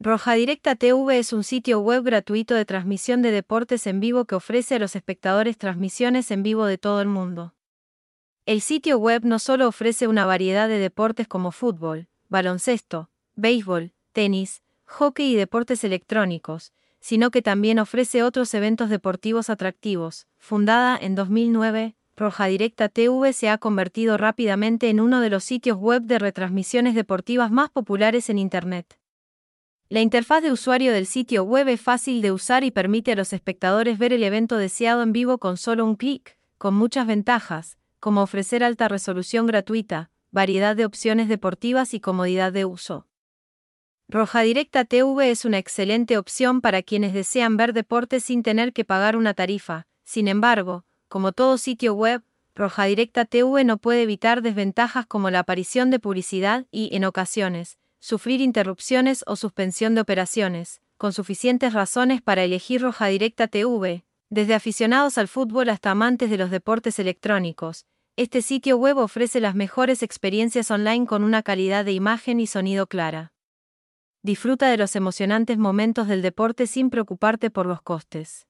Roja Directa TV es un sitio web gratuito de transmisión de deportes en vivo que ofrece a los espectadores transmisiones en vivo de todo el mundo. El sitio web no solo ofrece una variedad de deportes como fútbol, baloncesto, béisbol, tenis, hockey y deportes electrónicos, sino que también ofrece otros eventos deportivos atractivos. Fundada en 2009, Roja Directa TV se ha convertido rápidamente en uno de los sitios web de retransmisiones deportivas más populares en Internet. La interfaz de usuario del sitio web es fácil de usar y permite a los espectadores ver el evento deseado en vivo con solo un clic, con muchas ventajas, como ofrecer alta resolución gratuita, variedad de opciones deportivas y comodidad de uso. Roja Directa TV es una excelente opción para quienes desean ver deportes sin tener que pagar una tarifa. Sin embargo, como todo sitio web, Roja Directa TV no puede evitar desventajas como la aparición de publicidad y, en ocasiones, sufrir interrupciones o suspensión de operaciones, con suficientes razones para elegir Roja Directa TV, desde aficionados al fútbol hasta amantes de los deportes electrónicos. Este sitio web ofrece las mejores experiencias online con una calidad de imagen y sonido clara. Disfruta de los emocionantes momentos del deporte sin preocuparte por los costes.